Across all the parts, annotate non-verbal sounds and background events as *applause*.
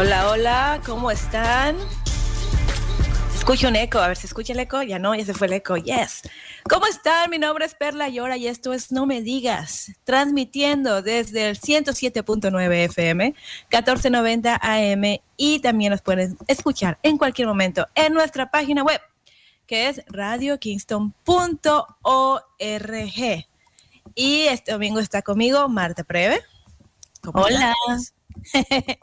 Hola, hola, ¿cómo están? Escucho un eco, a ver si escucha el eco. Ya no, ya se fue el eco. Yes. ¿Cómo están? Mi nombre es Perla Llora y esto es No Me Digas, transmitiendo desde el 107.9 FM, 1490 AM y también nos pueden escuchar en cualquier momento en nuestra página web, que es radiokingston.org. Y este domingo está conmigo Marta Preve. ¿Cómo Hola. *laughs*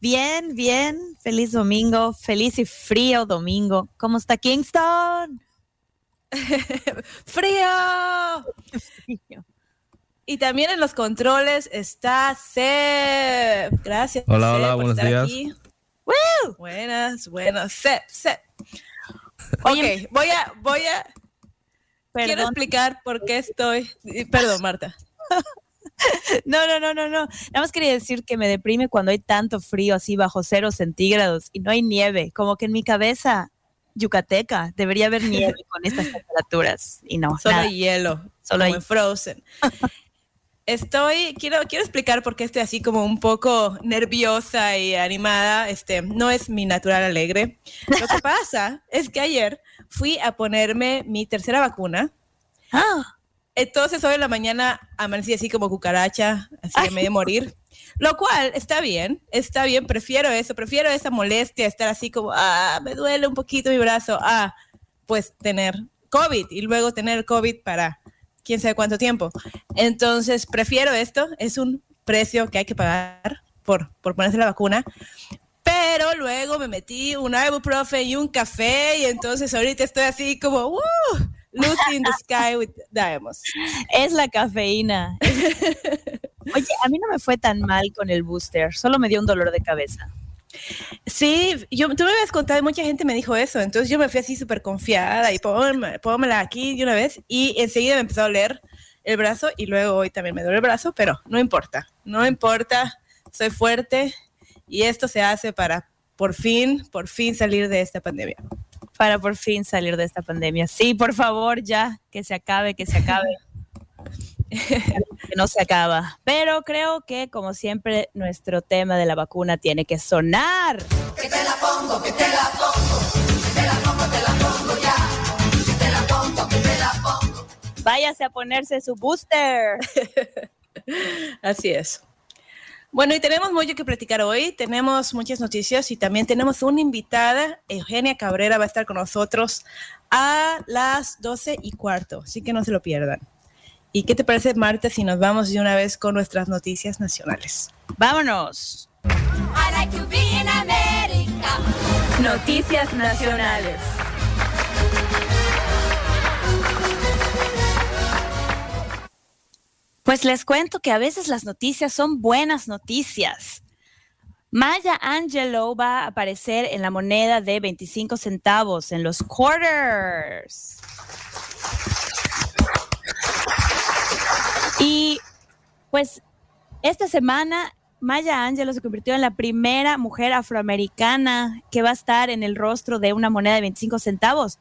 Bien, bien. Feliz domingo. Feliz y frío domingo. ¿Cómo está Kingston? *laughs* ¡Frío! Y también en los controles está Seb. Gracias. Hola, Seb, hola, por buenos estar días. aquí. Buenas, buenas. Seb, Seb. Ok, voy a, voy a, quiero explicar por qué estoy. Perdón, Marta. *laughs* No, no, no, no, no. Nada más quería decir que me deprime cuando hay tanto frío así bajo cero centígrados y no hay nieve. Como que en mi cabeza yucateca debería haber *laughs* nieve con estas temperaturas y no. Solo nada. hielo, Solo como hay- en Frozen. Estoy, quiero, quiero explicar por qué estoy así como un poco nerviosa y animada. Este, no es mi natural alegre. Lo que *laughs* pasa es que ayer fui a ponerme mi tercera vacuna. Ah, Entonces hoy en la mañana amanecí así como cucaracha, así de medio morir. Lo cual está bien, está bien, prefiero eso, prefiero esa molestia, estar así como, ah, me duele un poquito mi brazo, ah, pues tener COVID y luego tener COVID para quién sabe cuánto tiempo. Entonces prefiero esto, es un precio que hay que pagar por, por ponerse la vacuna. Pero luego me metí un ibuprofen y un café y entonces ahorita estoy así como, ¡uh! Lucy in the sky with diamonds. es la cafeína. *laughs* Oye, a mí no me fue tan mal con el booster, solo me dio un dolor de cabeza. Sí, yo, tú me habías contado y mucha gente me dijo eso, entonces yo me fui así súper confiada y pónmela aquí de una vez y enseguida me empezó a doler el brazo y luego hoy también me duele el brazo, pero no importa, no importa, soy fuerte y esto se hace para por fin, por fin salir de esta pandemia. Para por fin salir de esta pandemia. Sí, por favor, ya, que se acabe, que se acabe. *laughs* que no se acaba. Pero creo que, como siempre, nuestro tema de la vacuna tiene que sonar. Váyase a ponerse su booster. *laughs* Así es. Bueno, y tenemos mucho que platicar hoy, tenemos muchas noticias y también tenemos una invitada, Eugenia Cabrera va a estar con nosotros a las 12 y cuarto, así que no se lo pierdan. ¿Y qué te parece, Marta, si nos vamos de una vez con nuestras noticias nacionales? Vámonos. I like to be in America. Noticias nacionales. Pues les cuento que a veces las noticias son buenas noticias. Maya Angelou va a aparecer en la moneda de 25 centavos, en los quarters. Y pues esta semana Maya Angelou se convirtió en la primera mujer afroamericana que va a estar en el rostro de una moneda de 25 centavos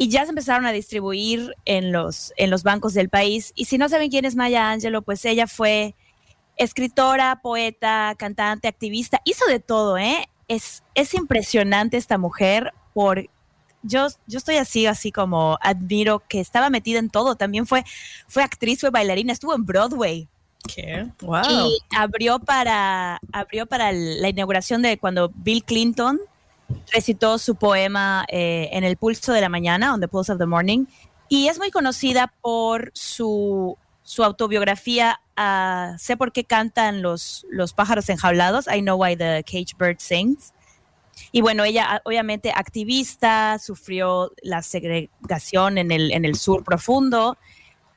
y ya se empezaron a distribuir en los, en los bancos del país. Y si no saben quién es Maya Angelou, pues ella fue escritora, poeta, cantante, activista, hizo de todo, ¿eh? Es, es impresionante esta mujer por... Yo, yo estoy así, así como admiro que estaba metida en todo. También fue, fue actriz, fue bailarina, estuvo en Broadway. ¿Qué? ¡Wow! Y abrió para, abrió para la inauguración de cuando Bill Clinton recitó su poema eh, en el pulso de la mañana, On the Pulse of the Morning, y es muy conocida por su, su autobiografía, ah, Sé por qué cantan los, los pájaros enjaulados, I Know Why the Cage Bird Sings. Y bueno, ella ah, obviamente activista, sufrió la segregación en el, en el sur profundo,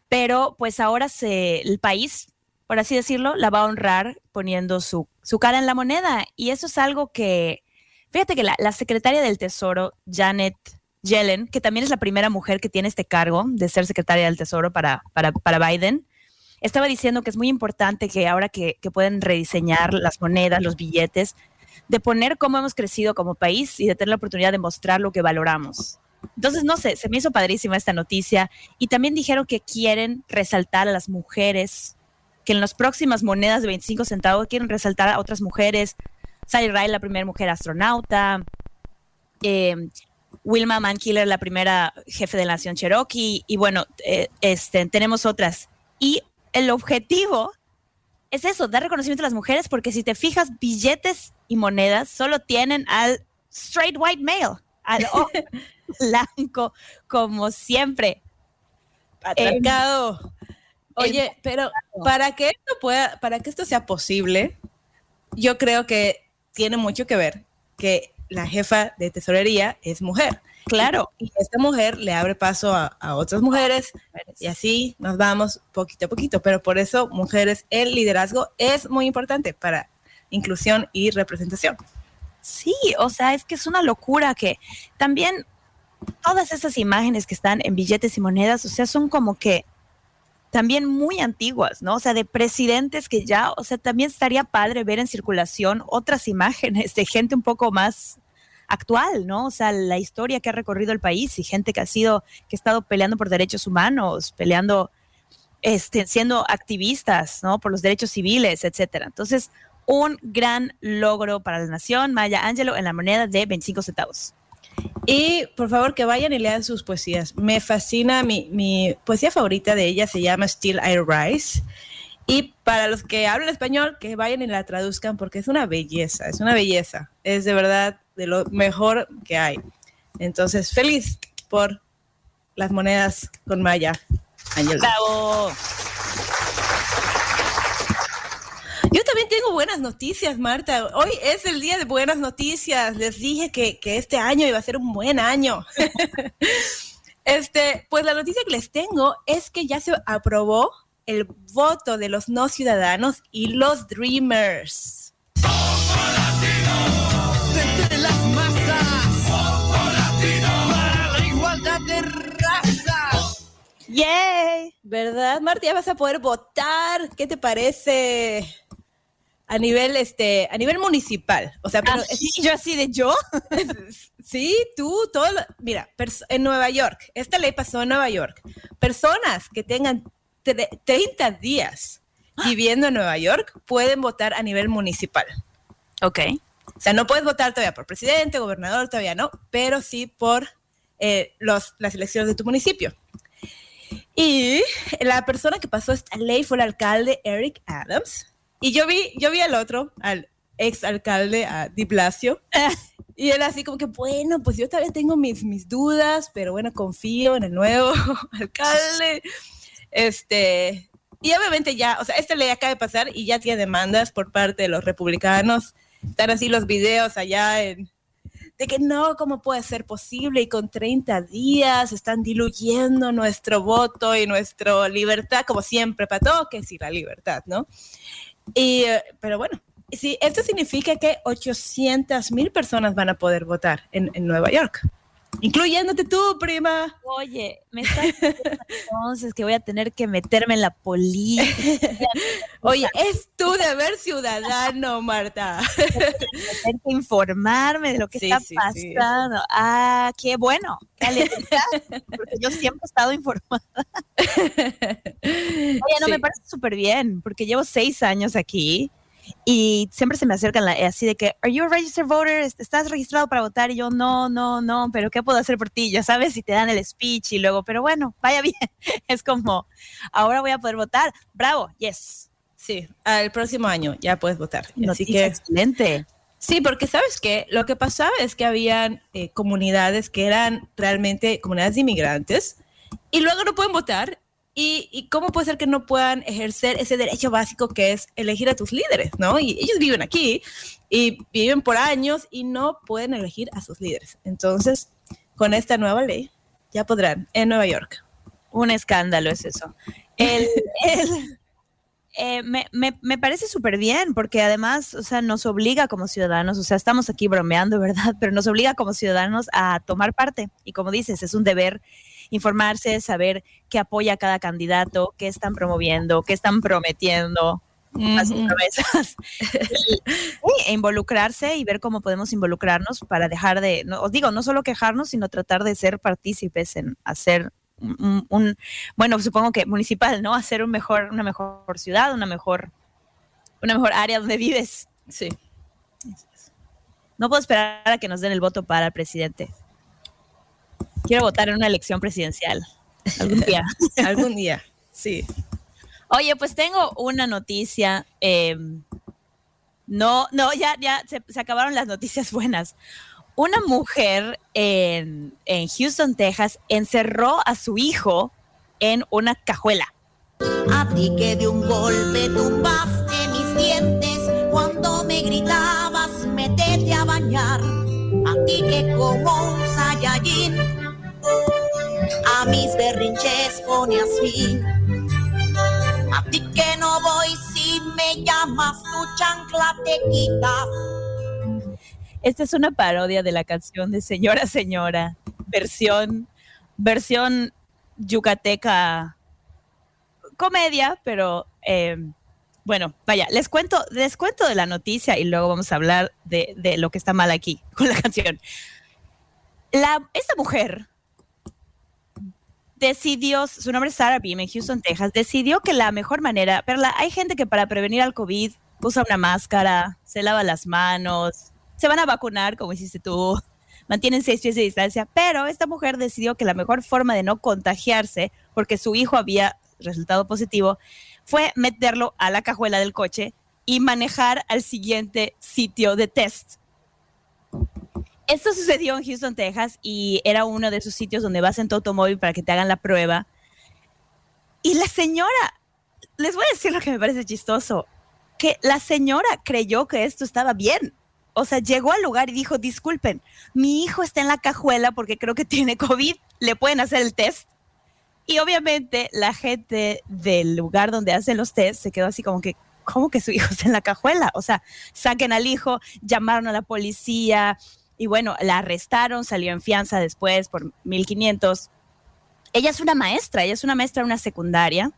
pero pues ahora el país por así decirlo, la va a honrar poniendo su, su cara en la moneda. Y eso es algo que, fíjate que la, la secretaria del Tesoro, Janet Yellen, que también es la primera mujer que tiene este cargo de ser secretaria del Tesoro para, para, para Biden, estaba diciendo que es muy importante que ahora que, que pueden rediseñar las monedas, los billetes, de poner cómo hemos crecido como país y de tener la oportunidad de mostrar lo que valoramos. Entonces, no sé, se me hizo padrísima esta noticia. Y también dijeron que quieren resaltar a las mujeres, que en las próximas monedas de 25 centavos quieren resaltar a otras mujeres. Sally Ride, la primera mujer astronauta. Eh, Wilma Mankiller, la primera jefe de la Nación Cherokee. Y bueno, eh, este, tenemos otras. Y el objetivo es eso, dar reconocimiento a las mujeres, porque si te fijas, billetes y monedas solo tienen al straight white male, al *laughs* hombre blanco, como siempre. Patriarcado. Oye, pero para que esto pueda, para que esto sea posible, yo creo que tiene mucho que ver que la jefa de tesorería es mujer. Claro. Y esta mujer le abre paso a, a otras mujeres y así nos vamos poquito a poquito. Pero por eso, mujeres, el liderazgo es muy importante para inclusión y representación. Sí, o sea, es que es una locura que también todas esas imágenes que están en billetes y monedas, o sea, son como que también muy antiguas, ¿no? O sea, de presidentes que ya, o sea, también estaría padre ver en circulación otras *laughs* imágenes de gente un poco más actual, ¿no? O sea, la historia que ha recorrido el país y gente que ha sido, que ha estado peleando por derechos humanos, peleando, este, siendo activistas, ¿no? Por los derechos civiles, etcétera. Entonces, un gran logro para la nación, Maya Angelou, en la moneda de 25 centavos. Y por favor que vayan y lean sus poesías. Me fascina, mi, poesía favorita de ella se llama Still I Rise. Y para los que hablan español, que vayan y la traduzcan porque es una belleza, es una belleza. Es de verdad de lo mejor que hay. Entonces, feliz por las monedas con Maya. Angelou. ¡Bravo! Yo también tengo buenas noticias, Marta. Hoy es el día de buenas noticias. Les dije que, que este año iba a ser un buen año. *laughs* este, pues la noticia que les tengo es que ya se aprobó el voto de los no ciudadanos y los Dreamers. ¡Yay! ¿Verdad, Marta? Ya vas a poder votar. ¿Qué te parece? A nivel, este, a nivel municipal. O sea, pero Así, yo así de yo. *laughs* Sí, tú, todo. lo- mira, en Nueva York, esta ley pasó en Nueva York. Personas que tengan tre- 30 días *gasps* viviendo en Nueva York pueden votar a nivel municipal. Ok. O sea, no puedes votar todavía por presidente, gobernador, todavía no, pero sí por eh, los, las elecciones de tu municipio. Y la persona que pasó esta ley fue el alcalde Eric Adams. Y yo vi, yo vi al otro, al ex alcalde, a Di Blasio. *laughs* Y él así como que, bueno, pues yo todavía tengo mis, mis dudas, pero bueno, confío en el nuevo *laughs* alcalde. Este, y obviamente ya, o sea, esta ley acaba de pasar y ya tiene demandas por parte de los republicanos. Están así los videos allá en, de que no, ¿cómo puede ser posible? Y con 30 días están diluyendo nuestro voto y nuestra libertad, como siempre, para todo que sí, la libertad, ¿no? Y, eh, pero bueno, sí, esto significa que 800 mil personas van a poder votar en, en Nueva York, incluyéndote tú, prima. Oye, me está diciendo entonces que voy a tener que meterme en la política, *laughs* Oye, es tu deber ciudadano, Marta. *laughs* tener que informarme de lo que Sí, está sí, sí. pasando. Ah, qué bueno, qué alegría, porque yo siempre he estado informada. *laughs* Oye, no, me parece súper bien, porque llevo seis años aquí y siempre se me acercan la- así de que, ¿Are you a registered voter? ¿Est- ¿Estás registrado para votar? Y yo, no, no, no, pero ¿qué puedo hacer por ti? Ya sabes, y te dan el speech y luego, pero bueno, vaya bien. *laughs* Es como, ahora voy a poder votar. Bravo, yes. Sí, al próximo año ya puedes votar. Así Noticia que excelente. Sí, porque sabes que lo que pasaba es que habían eh, comunidades que eran realmente comunidades de inmigrantes y luego no pueden votar. ¿Y, y cómo puede ser que no puedan ejercer ese derecho básico que es elegir a tus líderes, ¿no? Y ellos viven aquí y viven por años y no pueden elegir a sus líderes. Entonces, con esta nueva ley, ya podrán en Nueva York. Un escándalo es eso. El, *laughs* el, eh, me, me- me parece súper bien, porque además, o sea, nos obliga como ciudadanos, o sea, estamos aquí bromeando, ¿verdad? Pero nos obliga como ciudadanos a tomar parte. Y como dices, es un deber informarse, saber qué apoya a cada candidato, qué están promoviendo, qué están prometiendo, Ujú. promesas. *laughs* y, y involucrarse y ver cómo podemos involucrarnos para dejar de, no, os digo, no solo quejarnos, sino tratar de ser partícipes en hacer un- un- bueno, supongo que municipal, ¿no? Hacer un mejor, una mejor ciudad, una mejor, una mejor área donde vives. Sí. No puedo esperar a que nos den el voto para el presidente. Quiero votar en una elección presidencial algún día. *laughs* Algún día. Sí. Oye, pues tengo una noticia. eh, no, no, ya, ya se, se acabaron las noticias buenas. Una mujer en, en Houston, Texas, encerró a su hijo en una cajuela. A ti que de un golpe tumbaste mis dientes cuando me gritabas metete a bañar. A ti que como un Saiyajin a mis berrinches ponías fin. A ti que no voy si me llamas tu chancla te quitas. Esta es una parodia de la canción de Señora Señora, versión, versión yucateca comedia, pero eh, bueno, vaya, les cuento, les cuento de la noticia y luego vamos a hablar de, de lo que está mal aquí con la canción. La, esta mujer decidió, su nombre es Sarah Beam en Houston, Texas, decidió que la mejor manera, pero la- hay gente que para prevenir al COVID usa una máscara, se lava las manos, se van a vacunar, como hiciste tú, mantienen seis pies de distancia, pero esta mujer decidió que la mejor forma de no contagiarse, porque su hijo había resultado positivo, fue meterlo a la cajuela del coche y manejar al siguiente sitio de test. Esto sucedió en Houston, Texas, y era uno de esos sitios donde vas en tu automóvil para que te hagan la prueba. Y la señora, les voy a decir lo que me parece chistoso, que la señora creyó que esto estaba bien. O sea, llegó al lugar y dijo, disculpen, mi hijo está en la cajuela porque creo que tiene COVID, le pueden hacer el test. Y obviamente la gente del lugar donde hacen los test se quedó así como que, ¿cómo que su hijo está en la cajuela? O sea, saquen al hijo, llamaron a la policía y bueno, la arrestaron, salió en fianza después por 1500. Ella es una maestra, ella es una maestra de una secundaria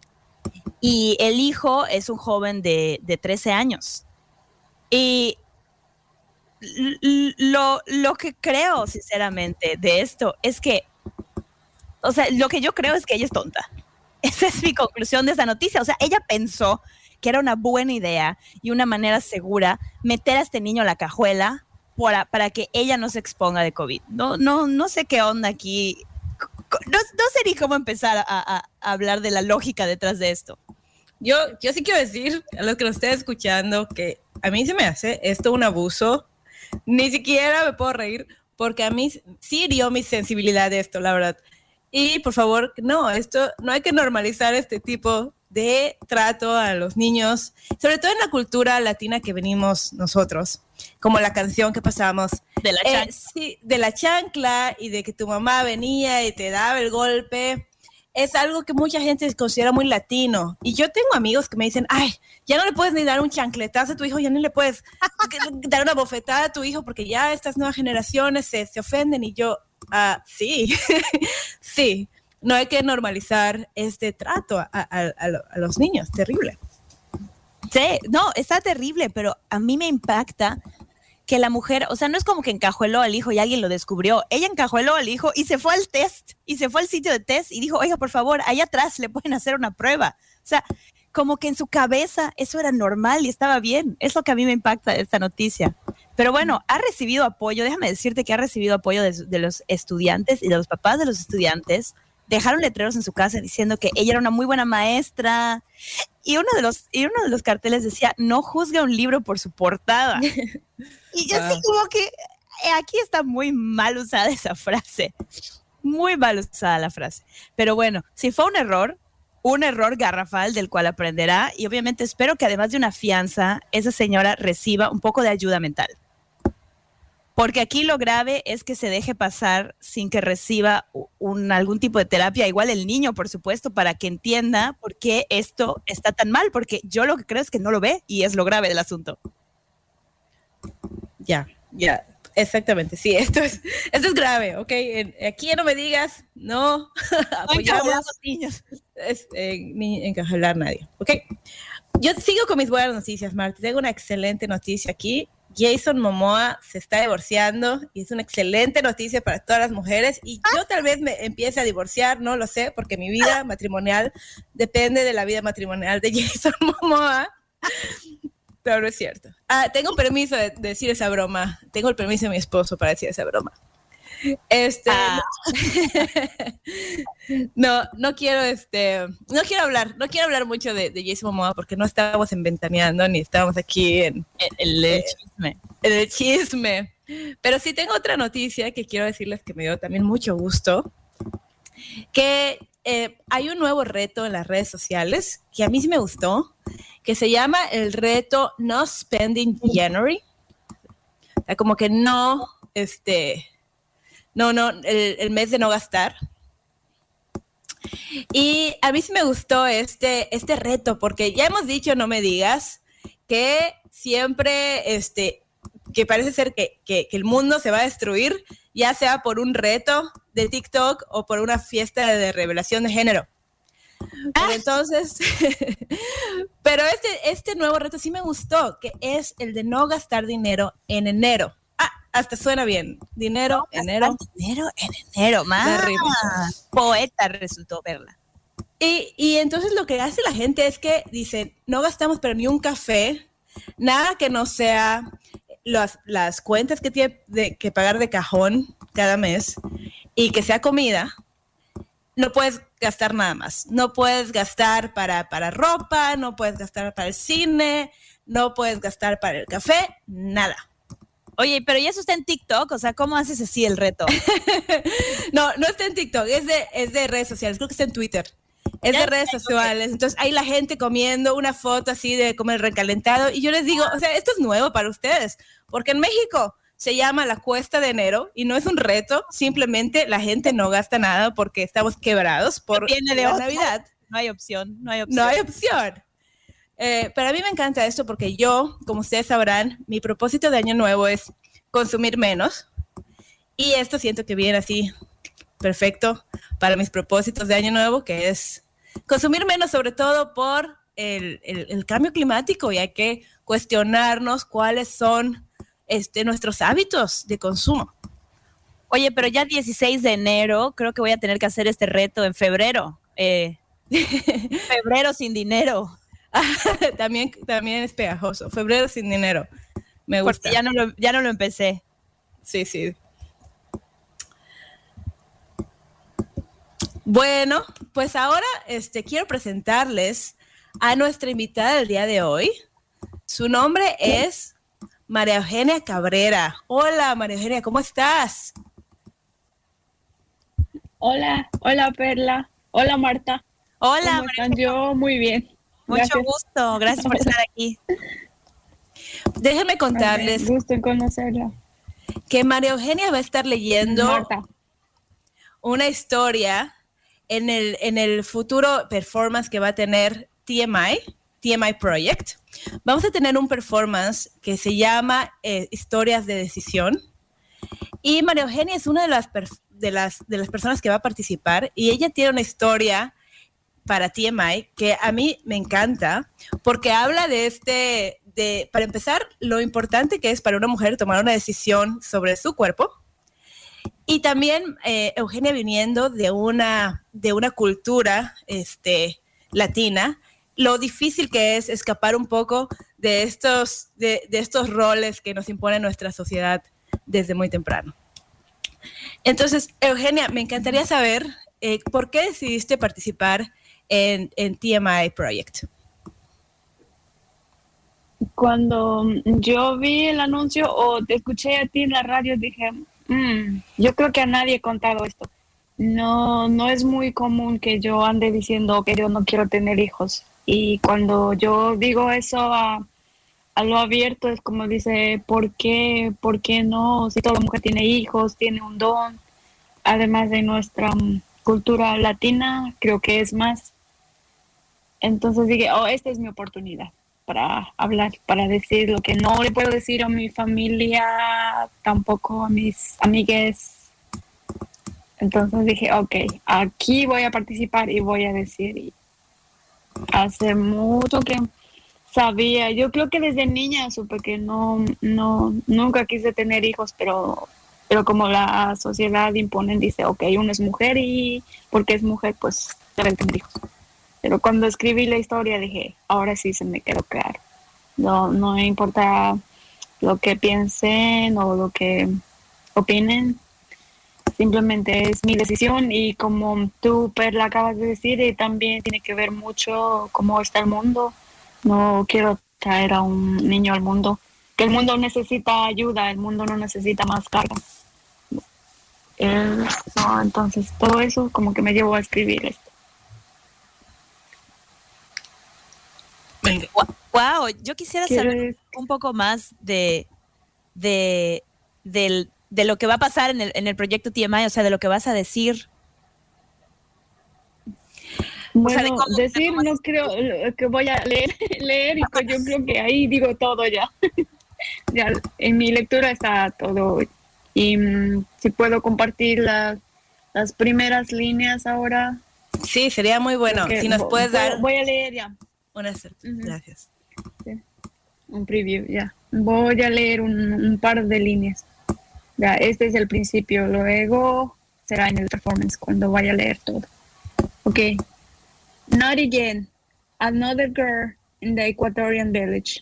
y el hijo es un joven de, de 13 años. Y lo, lo que creo, sinceramente, de esto es que, o sea, lo que yo creo es que ella es tonta. *laughs* Esa es mi conclusión de esta noticia. O sea, ella pensó que era una buena idea y una manera segura meter a este niño a la cajuela para, para que ella no se exponga de COVID. No, no, no sé qué onda aquí. No, no sé ni cómo empezar a, a- a hablar de la lógica detrás de esto. Yo, yo sí quiero decir a los que nos estén escuchando que a mí se me hace esto un abuso. Ni siquiera me puedo reír porque a mí sí hirió mi sensibilidad de esto, la verdad. Y por favor, no, esto no hay que normalizar este tipo de trato a los niños, sobre todo en la cultura latina que venimos nosotros, como la canción que pasamos De la eh, chan- sí, de la chancla y de que tu mamá venía y te daba el golpe. Es algo que mucha gente considera muy latino. Y yo tengo amigos que me dicen, ay, ya no le puedes ni dar un chancletazo a tu hijo, ya ni le puedes *laughs* dar una bofetada a tu hijo porque ya estas nuevas generaciones se, se ofenden. Y yo, ah, sí, *laughs* sí, no hay que normalizar este trato a, a- a los niños, terrible. Sí, no, está terrible, pero a mí me impacta que la mujer, o sea, no es como que encajueló al hijo y alguien lo descubrió. Ella encajueló al hijo y se fue al test, y se fue al sitio de test y dijo, oiga, por favor, allá atrás le pueden hacer una prueba. O sea, como que en su cabeza eso era normal y estaba bien. Es lo que a mí me impacta de esta noticia. Pero bueno, ha recibido apoyo, déjame decirte que ha recibido apoyo de, de los estudiantes y de los papás de los estudiantes. Dejaron letreros en su casa diciendo que ella era una muy buena maestra. Y uno de los, y uno de los carteles decía, no juzga un libro por su portada. *laughs* y yo así Wow. como que eh, aquí está muy mal usada esa frase. Muy mal usada la frase. Pero bueno, si fue un error, un error garrafal del cual aprenderá y obviamente espero que además de una fianza, esa señora reciba un poco de ayuda mental. Porque aquí lo grave es que se deje pasar sin que reciba un, algún tipo de terapia, igual el niño, por supuesto, para que entienda por qué esto está tan mal, porque yo lo que creo es que no lo ve y es lo grave del asunto. Ya, ya, exactamente. Sí, *laughs* esto es, esto es grave, ¿ok? Aquí no me digas, no *laughs* apoyamos niños. es, eh, ni encajalar nadie, ¿ok? Yo sigo con mis buenas noticias, Marta. Tengo una excelente noticia aquí. Jason Momoa se está divorciando y es una excelente noticia para todas las mujeres. Y yo tal vez me empiece a divorciar, no lo sé, porque mi vida matrimonial depende de la vida matrimonial de *laughs* Jason Momoa. Pero no es cierto. Ah, tengo permiso de, de decir esa broma. Tengo el permiso de mi esposo para decir esa broma. Este, Ah. *laughs* no, no quiero, este, no quiero hablar, no quiero hablar mucho de, de Jason Momoa porque no estábamos en Ventaneando ni estábamos aquí en, El, el chisme. en el chisme. Pero sí tengo otra noticia que quiero decirles que me dio también mucho gusto, que eh, hay un nuevo reto en las redes sociales que a mí sí me gustó, que se llama el reto No Spending January. O sea, como que no, este, no, no, el, el mes de no gastar. Y a mí sí me gustó este, este reto, porque ya hemos dicho, no me digas, que siempre, este, que parece ser que, que- que el mundo se va a destruir, ya sea por un reto de TikTok o por una fiesta de revelación de género. Pero entonces, *laughs* pero este, este nuevo reto sí me gustó, que es el de no gastar dinero en enero. Hasta suena bien. Dinero, enero. Enero, en enero, más. Poeta resultó verla. Y, y entonces lo que hace la gente es que dice, no gastamos pero ni un café, nada que no sea las, las cuentas que tiene de- que pagar de cajón cada mes y que sea comida, no puedes gastar nada más. No puedes gastar para, para ropa, no puedes gastar para el cine, no puedes gastar para el café, nada. Oye, pero ¿y eso está en TikTok? O sea, ¿cómo haces así el reto? *laughs* No, no está en TikTok, es de, es de redes sociales, creo que está en Twitter. Es de Ya redes sociales. Entonces hay la gente comiendo una foto así de comer recalentado. Y yo les digo, o sea, esto es nuevo para ustedes, porque en México se llama la cuesta de enero y no es un reto, simplemente la gente no gasta nada porque estamos quebrados por la. Navidad. No hay opción, no hay opción. No hay opción. Eh, pero a mí me encanta esto porque yo, como ustedes sabrán, mi propósito de año nuevo es consumir menos. Y esto siento que viene así perfecto para mis propósitos de año nuevo, que es consumir menos, sobre todo por el, el- el cambio climático y hay que cuestionarnos cuáles son este, nuestros hábitos de consumo. Oye, pero ya 16 de enero, creo que voy a tener que hacer este reto en febrero. Eh, *laughs* febrero sin dinero. *laughs* también, también es pegajoso. Febrero sin dinero. Me gusta. Porque ya no lo, ya no lo empecé. Sí, sí. Bueno, pues ahora este, quiero presentarles a nuestra invitada del día de hoy. Su nombre es María Eugenia Cabrera. Hola, María Eugenia, ¿cómo estás? Hola, hola Perla, hola Marta. Hola, ¿Cómo están? Yo muy bien. Mucho Gracias. gusto. Gracias por estar aquí. Déjenme contarles Gusto en conocerla. que María Eugenia va a estar leyendo Marta. una historia en el, en el futuro performance que va a tener TMI, TMI Project. Vamos a tener un performance que se llama eh, Historias de Decisión. Y María Eugenia es una de las, de, las, de las personas que va a participar y ella tiene una historia para TMI que a mí me encanta porque habla de este, de, para empezar, lo importante que es para una mujer tomar una decisión sobre su cuerpo, y también eh, Eugenia viniendo de una, de una cultura este, latina, lo difícil que es escapar un poco de estos, de, de estos roles que nos impone nuestra sociedad desde muy temprano. Entonces, Eugenia, me encantaría saber eh, por qué decidiste participar en, en TMI Project. Cuando yo vi el anuncio o te escuché a ti en la radio, dije, "Mm, yo creo que a nadie he contado esto. No, no es muy común que yo ande diciendo que yo no quiero tener hijos. Y cuando yo digo eso a, a lo abierto es como dice, ¿por qué? ¿Por qué no? Si toda mujer tiene hijos, tiene un don, además de nuestra cultura latina, creo que es más. Entonces dije, oh, esta es mi oportunidad para hablar, para decir lo que no le puedo decir a mi familia, tampoco a mis amigues. Entonces dije, ok, aquí voy a participar y voy a decir. Y hace mucho que sabía, yo creo que desde niña supe que no, no, nunca quise tener hijos, pero, pero como la sociedad impone, dice, ok, una es mujer y porque es mujer, pues debe tener hijos. Pero cuando escribí la historia dije, ahora sí se me quedó claro. No, no importa lo que piensen o lo que opinen, simplemente es mi decisión y como tú, Perla, acabas de decir, y también tiene que ver mucho cómo está el mundo. No quiero traer a un niño al mundo, que el mundo necesita ayuda, el mundo no necesita más carga. entonces, todo eso como que me llevó a escribir esto. Wow, yo quisiera saber un poco más de, de, lo que va a pasar en el, en el proyecto TMI, o sea, de lo que vas a decir. Bueno, decir no creo que voy a leer, *laughs* leer y pues yo creo que ahí digo todo ya. *laughs* ya en mi lectura está todo. Y mm, si puedo compartir las primeras líneas ahora. Sí, sería muy bueno. Si nos puedes dar. Voy a leer ya. Una Gracias. Un preview, ya. Voy a leer un, par de líneas. Ya, este es el principio. Luego será en el performance cuando vaya a leer todo. Ok. Not again. Another girl in the Ecuadorian village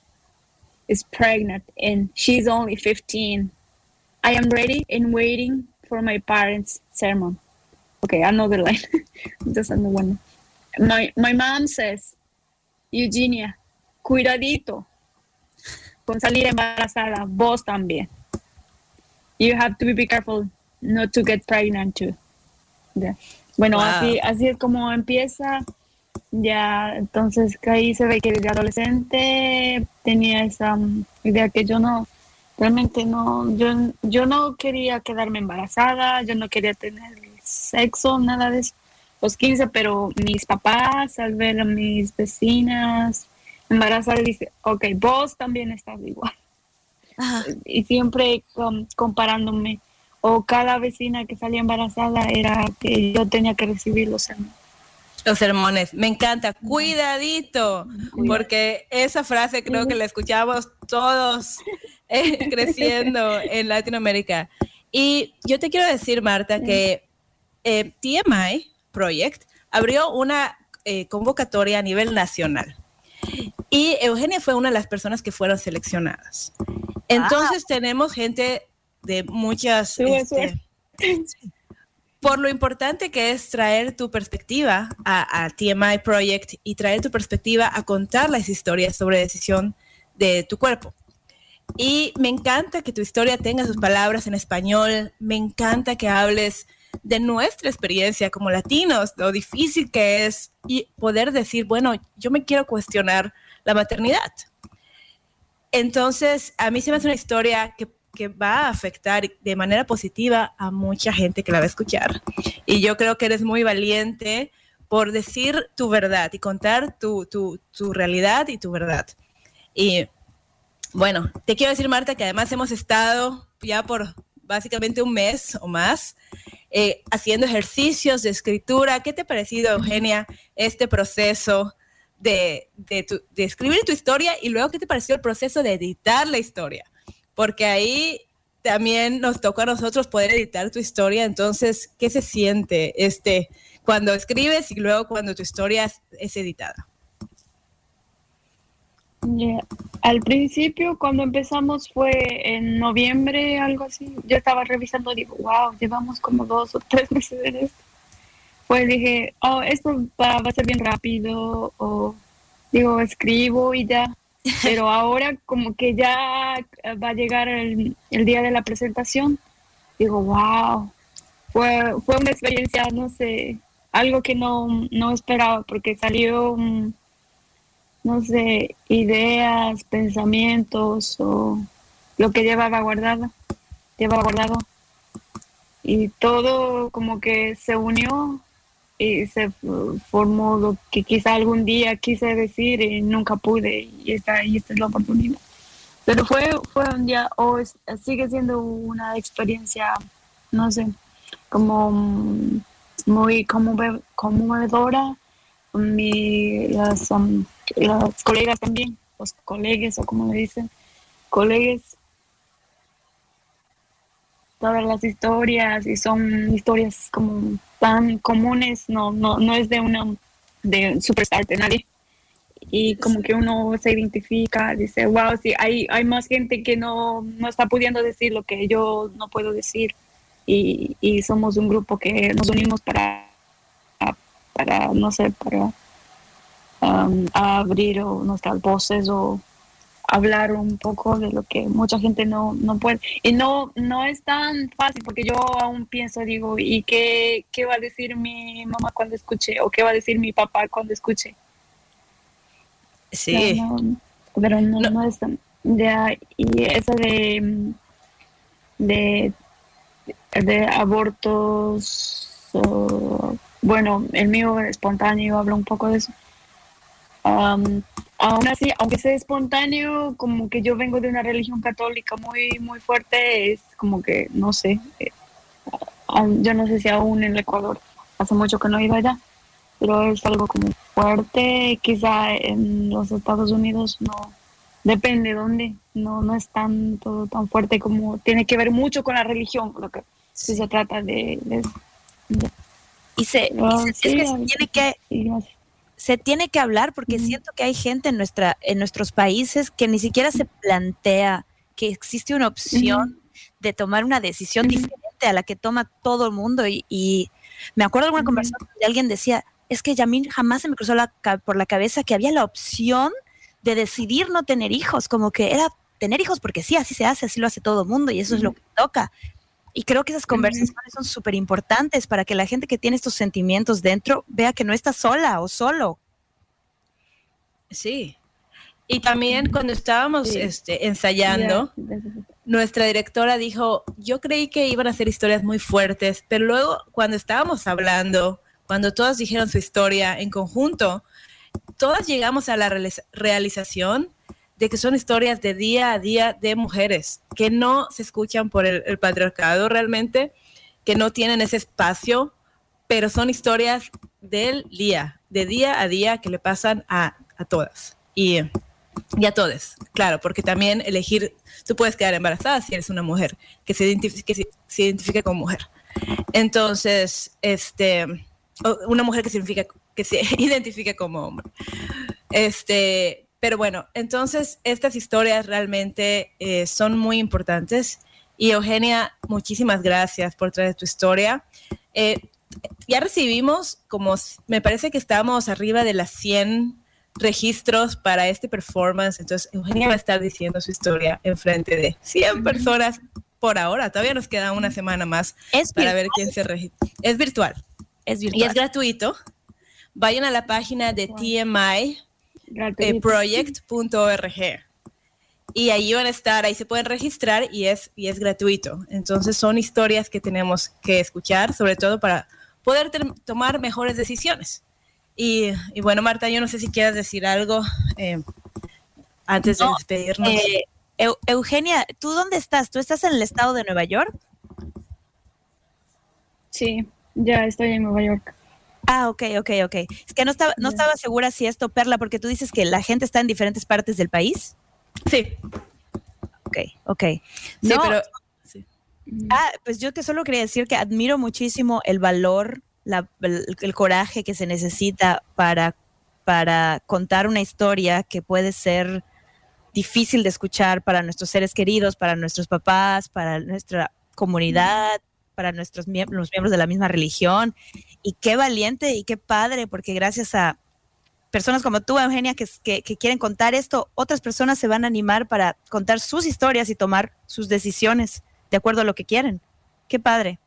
is pregnant and she's only 15. I am ready and waiting for my parents' sermon. Okay, another line. Just another one. My, my mom says, Eugenia, cuidadito con salir embarazada, vos también. You have to be careful not to get pregnant too. Bueno, así, así es como empieza. Ya, entonces ahí se ve que desde adolescente tenía esa um, idea que yo no, realmente no, yo, yo no quería quedarme embarazada, yo no quería tener sexo, nada de eso los 15, pero mis papás, al ver a mis vecinas embarazadas, dice, ok, vos también estás igual. Y siempre comparándome. O cada vecina que salía embarazada era que yo tenía que recibir los sermones. Los sermones, me encanta, cuidadito, porque esa frase creo que la escuchamos todos eh, *laughs* creciendo en Latinoamérica. Y yo te quiero decir, Marta, que eh, TMI Project abrió una eh, convocatoria a nivel nacional. Y Eugenia fue una de las personas que fueron seleccionadas. Entonces tenemos gente de muchas... Este, por lo importante que es traer tu perspectiva a, a, TMI Project y traer tu perspectiva a contar las historias sobre decisión de tu cuerpo. Y me encanta que tu historia tenga sus palabras en español, me encanta que hables de nuestra experiencia como latinos, lo difícil que es y poder decir, bueno, yo me quiero cuestionar la maternidad. Entonces, a mí se me hace una historia que, va a afectar de manera positiva a mucha gente que la va a escuchar. Y yo creo que eres muy valiente por decir tu verdad y contar tu, tu, tu realidad y tu verdad. Y bueno, te quiero decir, Marta, que además hemos estado ya por básicamente un mes o más eh, haciendo ejercicios de escritura. ¿Qué te ha parecido, Eugenia, este proceso de, escribir tu historia y luego qué te pareció el proceso de editar la historia? Porque ahí también nos tocó a nosotros poder editar tu historia. Entonces, ¿qué se siente este, cuando escribes y luego cuando tu historia es editada? Al principio, cuando empezamos fue en noviembre, algo así. Yo estaba revisando, digo, wow, llevamos como dos o tres *laughs* meses en esto. Pues dije, oh, esto va, a ser bien rápido, o digo, escribo y ya. *laughs* Pero ahora como que ya va a llegar el, día de la presentación, digo, wow, fue, fue una experiencia, no sé, algo que no, no esperaba, porque salió no sé, ideas, pensamientos o lo que llevaba guardado, llevaba guardado. Y todo como que se unió y se formó lo que quizá algún día quise decir y nunca pude y esta, y esta es la oportunidad. Pero fue, fue un día, o sigue siendo una experiencia, no sé, como muy conmovedora. Mi, las, um, las colegas también, los colegas o como me dicen, colegas, todas las historias y son historias como tan comunes, no, no, no es de una de superstar de nadie. Y como que uno se identifica, dice, wow, sí, hay, hay más gente que no, no está pudiendo decir lo que yo no puedo decir. Y, y somos un grupo que nos unimos para, para no sé, para um, abrir nuestras voces o hablar un poco de lo que mucha gente no, no puede. Y no, no es tan fácil porque yo aún pienso, digo, ¿y qué, qué va a decir mi mamá cuando escuche? ¿O qué va a decir mi papá cuando escuche? Sí. pero no, no. es tan... Ya, y eso de, de, de abortos, bueno, el mío espontáneo habla un poco de eso. Aún así, aunque sea espontáneo, como que yo vengo de una religión católica muy, muy fuerte, es como que, no sé, eh, yo no sé si aún en el Ecuador, hace mucho que no he ido allá, pero es algo como fuerte, quizá en los Estados Unidos no, depende de dónde, no, no es tanto tan fuerte como, tiene que ver mucho con la religión, lo que si se trata de... y se, tiene que se tiene que hablar porque siento que hay gente en, nuestra, en nuestros países que ni siquiera se plantea que existe una opción de tomar una decisión diferente a la que toma todo el mundo. Y, me acuerdo de una conversación donde alguien decía, es que Yamil jamás se me cruzó la, por la cabeza que había la opción de decidir no tener hijos, como que era tener hijos porque sí, así se hace, así lo hace todo el mundo y eso es lo que toca. Y creo que esas conversaciones son súper importantes para que la gente que tiene estos sentimientos dentro vea que no está sola o solo. Sí. Y también cuando estábamos este, ensayando, nuestra directora dijo, yo creí que iban a ser historias muy fuertes, pero luego cuando estábamos hablando, cuando todas dijeron su historia en conjunto, todas llegamos a la realización de que son historias de día a día de mujeres que no se escuchan por el, patriarcado realmente, que no tienen ese espacio, pero son historias del día, de día a día que le pasan a, todas y, y, a todos, claro, porque también elegir, tú puedes quedar embarazada si eres una mujer que se identifique, que se, identifique como mujer. Entonces, este, una mujer que significa que se *laughs* identifique como hombre. Este, pero bueno, entonces estas historias realmente eh, son muy importantes. Y Eugenia, muchísimas gracias por traer tu historia. Eh, ya recibimos como, me parece que estamos arriba de las 100 registros para este performance. Entonces, Eugenia va a estar diciendo su historia en frente de 100 personas por ahora. Todavía nos queda una semana más para ver quién se registra. Es virtual. Es virtual. Y es gratuito. Vayan a la página de TMI eh, project.org. Y ahí van a estar, ahí se pueden registrar y es, y es gratuito. Entonces son historias que tenemos que escuchar, sobre todo para poder tomar mejores decisiones. Y, bueno, Marta, yo no sé si quieras decir algo eh, antes de despedirnos. Eh, Eugenia, ¿tú dónde estás? ¿Tú estás en el estado de Nueva York? Sí, ya estoy en Nueva York. Ah, ok, ok, ok. Es que no estaba, no estaba segura si esto, Perla, porque tú dices que la gente está en diferentes partes del país. Sí. Ok, ok. Sí, pero... Ah, pues yo te solo quería decir que admiro muchísimo el valor, el, coraje que se necesita para, para contar una historia que puede ser difícil de escuchar para nuestros seres queridos, para nuestros papás, para nuestra comunidad, para nuestros los miembros de la misma religión. Y qué valiente y qué padre, porque gracias a personas como tú, Eugenia, que, que, quieren contar esto, otras personas se van a animar para contar sus historias y tomar sus decisiones de acuerdo a lo que quieren. Qué padre.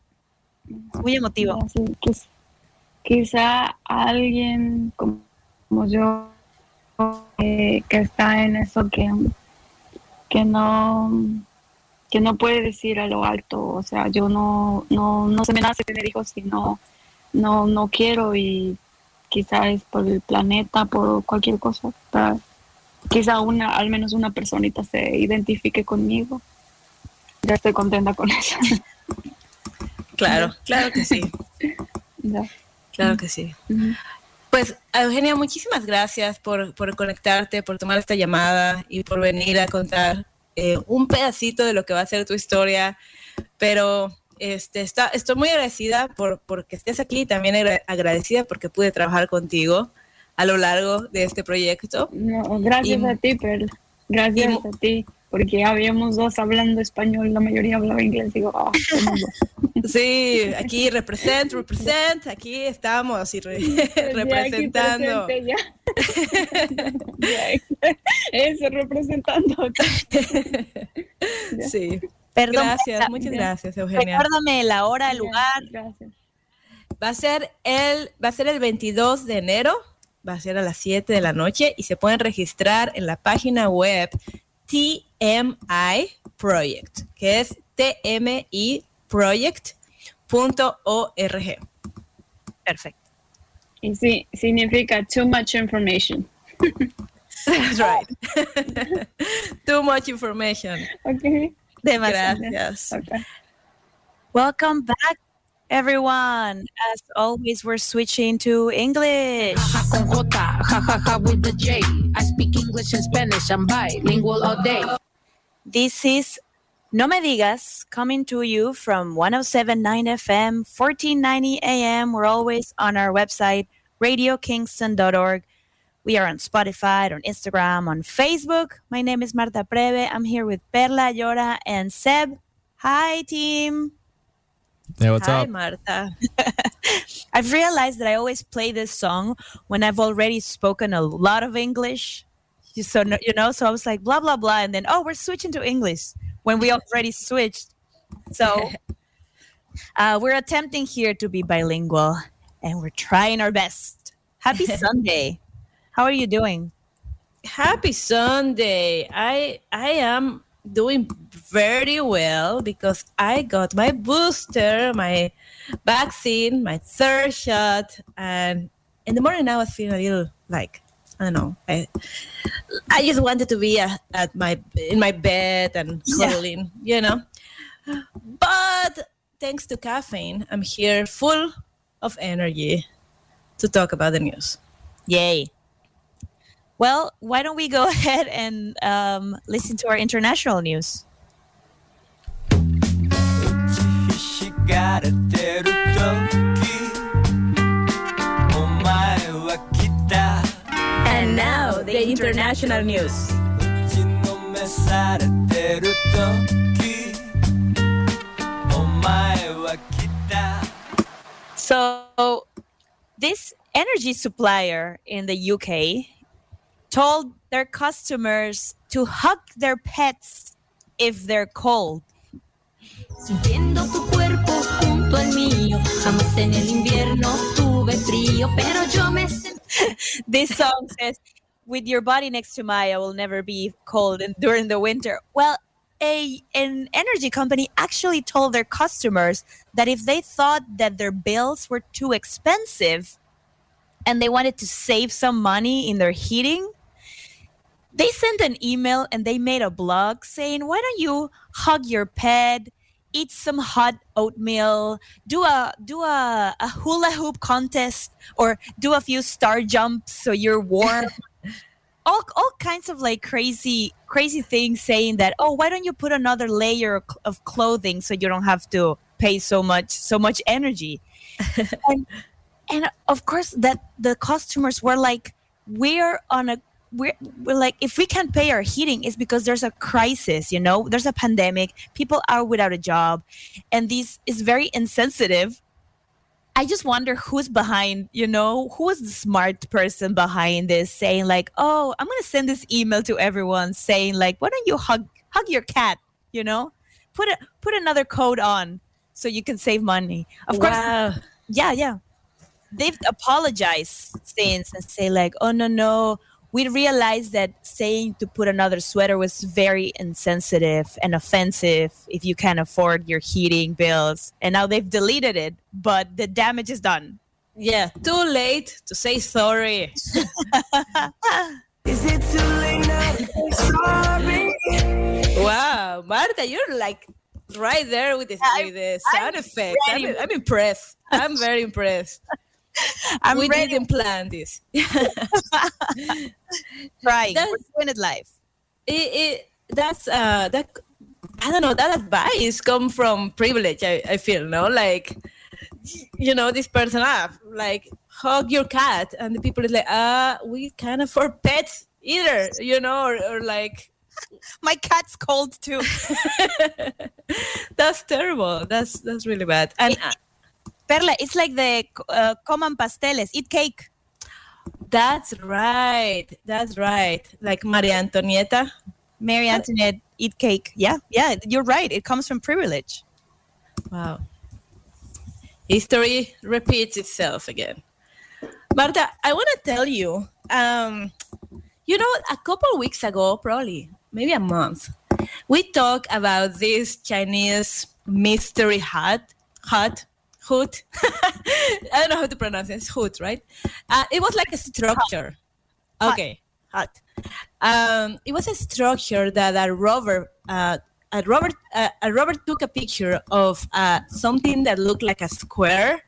Muy emotivo. quizá alguien como, yo que, que está en eso que, que no que no puede decir a lo alto, o sea, yo no, no, no se me nace tener hijos si no, no, no quiero y quizá es por el planeta, por cualquier cosa, para quizá una, al menos una personita se identifique conmigo. Ya estoy contenta con eso. *laughs* Claro, claro que sí. *laughs* Claro que sí. Pues, Eugenia, muchísimas gracias por, por conectarte, por tomar esta llamada y por venir a contar eh, un pedacito de lo que va a ser tu historia. Pero este, está, estoy muy agradecida por porque estés aquí y también agra- agradecida porque pude trabajar contigo a lo largo de este proyecto. No, gracias Y- a ti, Perla. Gracias y- a ti. Porque habíamos dos hablando español, la mayoría hablaba inglés. Digo, dos. *laughs* Sí, aquí represent, represent, aquí estamos y re- Ya aquí *laughs* representando. presente, ya. *laughs* Ya, Eso, representando. *laughs* Sí, Perdón, gracias, muchas gracias, Eugenia. recuérdame la hora, el lugar. Gracias. Va a ser el, va a ser el 22 de enero, va a ser a las 7 de la noche y se pueden registrar en la página web TMI Project, que es tmiproject.org. Perfecto. Y sí, significa too much information. *laughs* That's right. *laughs* Too much information. Ok. Demasiado. Gracias. okay. Welcome back, everyone. As always, we're switching to English. With the J. I speak English and Spanish, I'm bilingual all day. This is No Me Digas coming to you from 1079 FM, 1490 AM. We're always on our website, radiokingston.org. We are on Spotify, on Instagram, on Facebook. My name is Marta Preve. I'm here with Perla, Yora, and Seb. Hi, team. Hey, what's Hi, up? Marta. *laughs* I've realized that I always play this song when I've already spoken a lot of English. So you know, so I was like blah blah blah, and then oh, we're switching to English when we already switched. So *laughs* uh, we're attempting here to be bilingual, and we're trying our best. Happy *laughs* Sunday! How are you doing? Happy Sunday. I I am doing very well because I got my booster, my vaccine, my third shot, and in the morning I was feeling a little like I don't know. I I just wanted to be at, at my in my bed and Yeah. cuddling, you know. But thanks to caffeine, I'm here full of energy to talk about the news. Yay! Well, why don't we go *laughs* ahead and um, listen to our international news? the international news. So, this energy supplier in the UK told their customers to hug their pets if they're cold. *laughs* this song says "With your body next to Maya will never be cold and during the winter." Well, a an energy company actually told their customers that if they thought that their bills were too expensive and they wanted to save some money in their heating, they sent an email and they made a blog saying, "Why don't you hug your pet, eat some hot oatmeal, do a do a, a hula hoop contest, or do a few star jumps so you're warm." *laughs* all all kinds of like crazy crazy things saying that, "Oh, why don't you put another layer of clothing so you don't have to pay so much so much energy?" *laughs* and and of course that the customers were like we're on a we're, we're like if we can't pay our heating it's because there's a crisis you know? There's a pandemic. People are without a job. And this is very insensitive i just wonder who's behind you know who is the smart person behind this saying like oh i'm gonna send this email to everyone saying like why don't you hug hug your cat you know? Put it put another code on so you can save money. Of course yeah yeah. They've apologized since and say like oh no no we realized that saying to put another sweater was very insensitive and offensive if you can't afford your heating bills. And now they've deleted it, but the damage is done. Yeah, too late to say sorry. *laughs* Is it too late now to say sorry? Wow, Marta, you're like right there with the, with the sound effects. I'm. I'm impressed. I'm very impressed. *laughs* I'm we ready didn't plan this. *laughs* trying. That's- We're doing it live. it, it that's uh that I don't know that advice come from privilege. I, I feel no like you know this person up like hug your cat and the people is like uh we can't afford pets either you know or, or like *laughs* My cat's cold too. that's terrible that's that's really bad and Perla, it's like the uh, coman pasteles, eat cake. that's right that's right like Maria Antonieta Mary Antoinette, eat cake. Yeah, yeah, you're right. It comes from privilege. Wow. History repeats itself again. Marta, I want to tell you, um, you know, a couple weeks ago, probably maybe a month, we talked about this Chinese mystery hut, hut, hood. *laughs* I don't know how to pronounce it. It's hood, right? Uh, it was like a structure. Okay, hut. Um, it was a structure that a rover, uh, a Robert, uh, a Robert took a picture of uh, something that looked like a square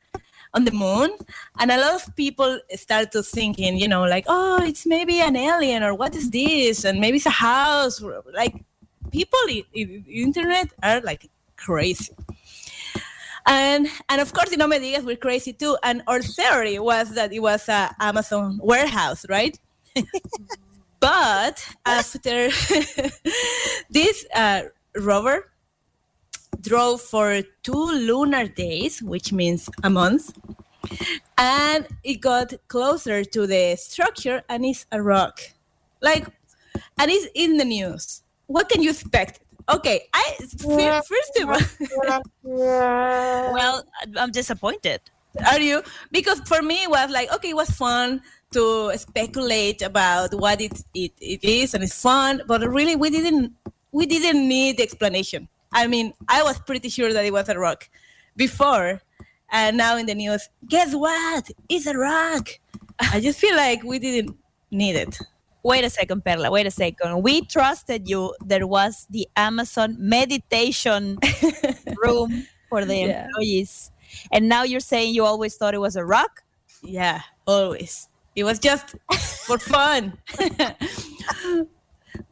on the moon, and a lot of people started to thinking, you know, like, oh, it's maybe an alien, or what is this, and maybe it's a house. Like, people in, in the internet are like crazy. And and of course, you know, me digas we're crazy too. And our theory was that it was a Amazon warehouse, right? *laughs* but after *laughs* this uh, rover drove for two lunar days, which means a month, and it got closer to the structure, and it's a rock, like, and it's in the news. What can you expect? Okay, I first of all. *laughs* Well, I'm disappointed. Are you? Because for me, it was like, okay, it was fun to speculate about what it, it, it is, and it's fun. But really, we didn't we didn't need the explanation. I mean, I was pretty sure that it was a rock before, and now in the news, guess what? It's a rock. I just feel like we didn't need it. Wait a second, Perla. Wait a second. We trusted you. There was the Amazon meditation *laughs* room for the Yeah. employees. And now you're saying you always thought it was a rock? Yeah, always. It was just for fun. *laughs*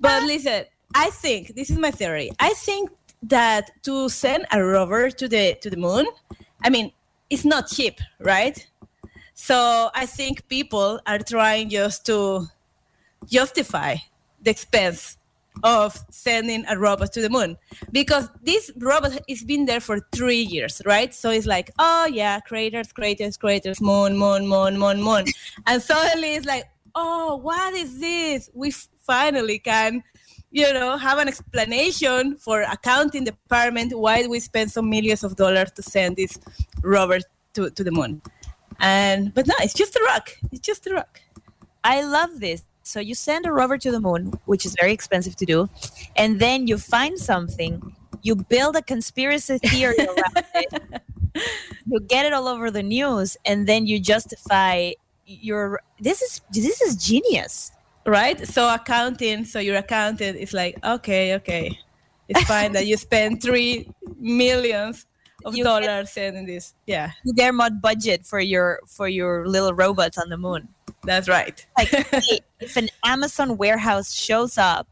but listen, I think this is my theory. I think that to send a rover to the to the moon, I mean, it's not cheap, right? So I think people are trying just to justify the expense of sending a robot to the moon because this robot has been there for three years, right? So it's like, oh yeah, craters, craters, craters, moon, moon, moon, moon, moon, and suddenly it's like, oh, what is this? We finally can, you know, have an explanation for accounting department why we spend some millions of dollars to send this robot to, to the moon. And but no, it's just a rock. It's just a rock. I love this. So you send a rover to the moon, which is very expensive to do, and then you find something, you build a conspiracy theory around it, *laughs* you get it all over the news, and then you justify your this is this is genius. right? So accounting, so your accountant is like, okay, okay, it's fine that you *laughs* spend three millions of You get- dollars sending this. Yeah, You get mod budget for your for your little robots on the moon. That's right. Like *laughs* hey, if an Amazon warehouse shows up,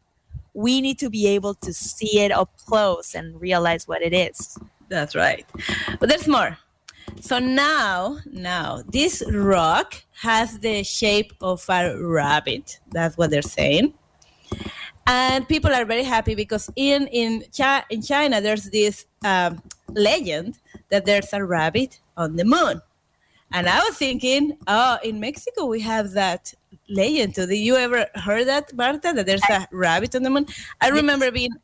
we need to be able to see it up close and realize what it is. That's right. But there's more. So now, now this rock has the shape of a rabbit. That's what they're saying. And people are very happy because in in, Chi- in China there's this um, legend that there's a rabbit on the moon. And I was thinking, oh, in Mexico we have that legend too. Did you ever heard that, Marta? That there's a rabbit on the moon? I remember being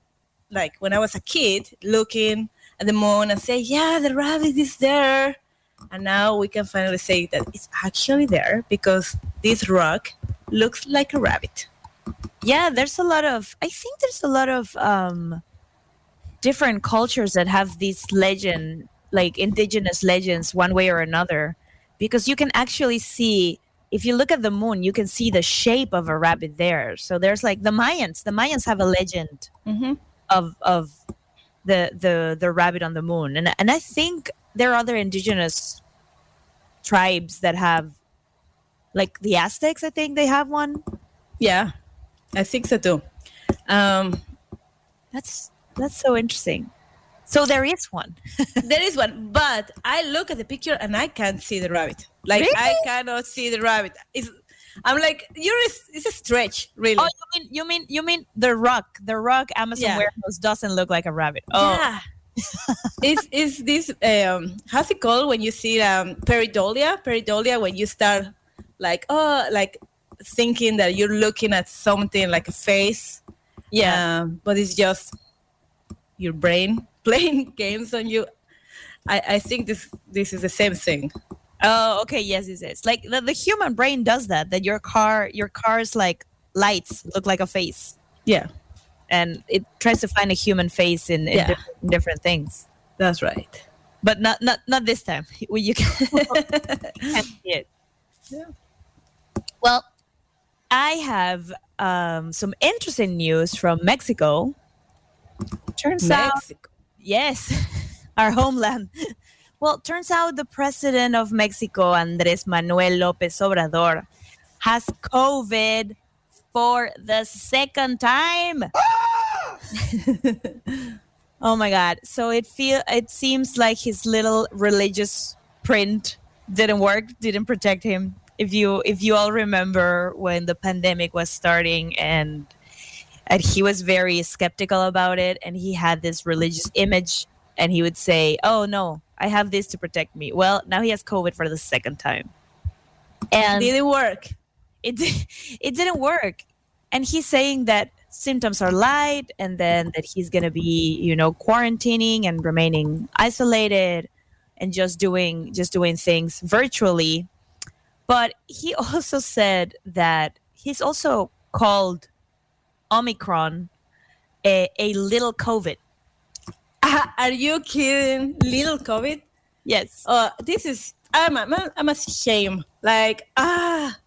like when I was a kid looking at the moon and say, yeah, the rabbit is there. and now we can finally say that it's actually there because this rock looks like a rabbit. yeah there's a lot of i think there's a lot of um different cultures that have this legend like indigenous legends one way or another because you can actually see if you look at the moon you can see the shape of a rabbit there so there's like the mayans the mayans have a legend Mhm. of of the the the rabbit on the moon and and i think there are other indigenous tribes that have like the aztecs i think they have one Yeah, I think so too. Um, That's that's so interesting. So there is one. *laughs* there is one, but I look at the picture and I can't see the rabbit. Like I cannot see the rabbit. It's, I'm like, you're it's a stretch, really. Oh, you mean you mean you mean the rock? The rock Amazon Yeah. warehouse doesn't look like a rabbit. Oh, Yeah. *laughs* is is this um how's it called when you see um peridolia? Peridolia when you start like oh like thinking that you're looking at something like a face. yeah. Um, but it's just your brain playing *laughs* games on you. I, I think this this is the same thing. Oh, okay. Yes, it is. Like the, the human brain does that. That your car your car's like lights look like a face, Yeah, and it tries to find a human face in, in Yeah. different, different things. that's right. But not not not this time. *laughs* Well, you can *laughs* can't see it. Yeah. Well, I have um, some interesting news from Mexico. Turns out Mexico. Yes, *laughs* our homeland. Well, turns out the president of Mexico, Andres Manuel Lopez Obrador, has COVID for the second time. Ah! *laughs* oh my god. So it feel it seems like his little religious print didn't work, didn't protect him. If you if you all remember when the pandemic was starting and and he was very skeptical about it and he had this religious image and he would say oh no i have this to protect me. Well now he has covid for the second time. And Did it work? it *laughs* it didn't work. And he's saying that symptoms are light and then that he's going to be you know quarantining and remaining isolated and just doing just doing things virtually. But he *laughs* also said that he's also called omicron a, a little covid *laughs* Are you kidding? Little COVID? yes Uh, this is I'm I'm, I'm ashamed. Like ah,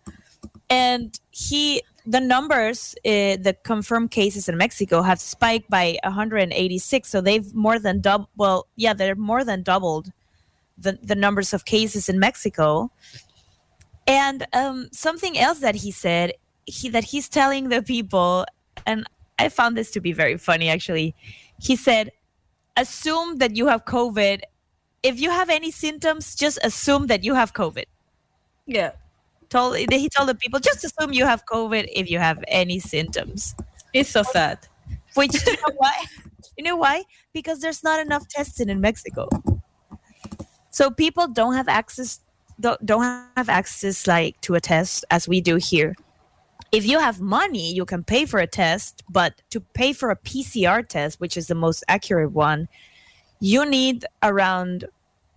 and he the numbers uh, the confirmed cases in mexico have spiked by 186 so they've more than double well yeah they're more than doubled the, the numbers of cases in mexico and um, something else that he said he that he's telling the people and i found this to be very funny actually he said assume that you have covid if you have any symptoms just assume that you have covid yeah. told he told the people just assume you have COVID if you have any symptoms. It's so sad. Which you know *laughs* why? You know why? Because there's not enough testing in Mexico. So people don't have access don't, don't have access like to a test as we do here. If you have money, you can pay for a test, but to pay for a PCR test, which is the most accurate one, you need around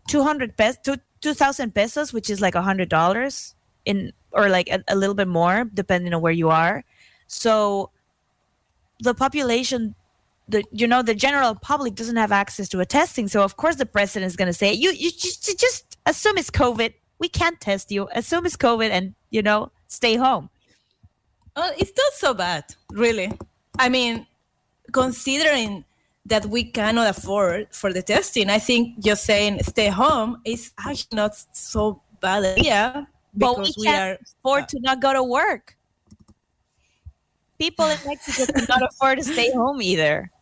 200 pesos, 2000 pesos, which is like a $100 in or like a, a little bit more depending on where you are. So the population the you know the general public doesn't have access to a testing so of course the president is going to say you you just, just assume it's covid. We can't test you. Assume it's covid and you know stay home Oh, it's not so bad, really. I mean, considering that we cannot afford for the testing, I think just saying stay home is actually not so bad idea but we because we, can't are. afford uh, to not go to work people in mexico *laughs* cannot afford to stay home either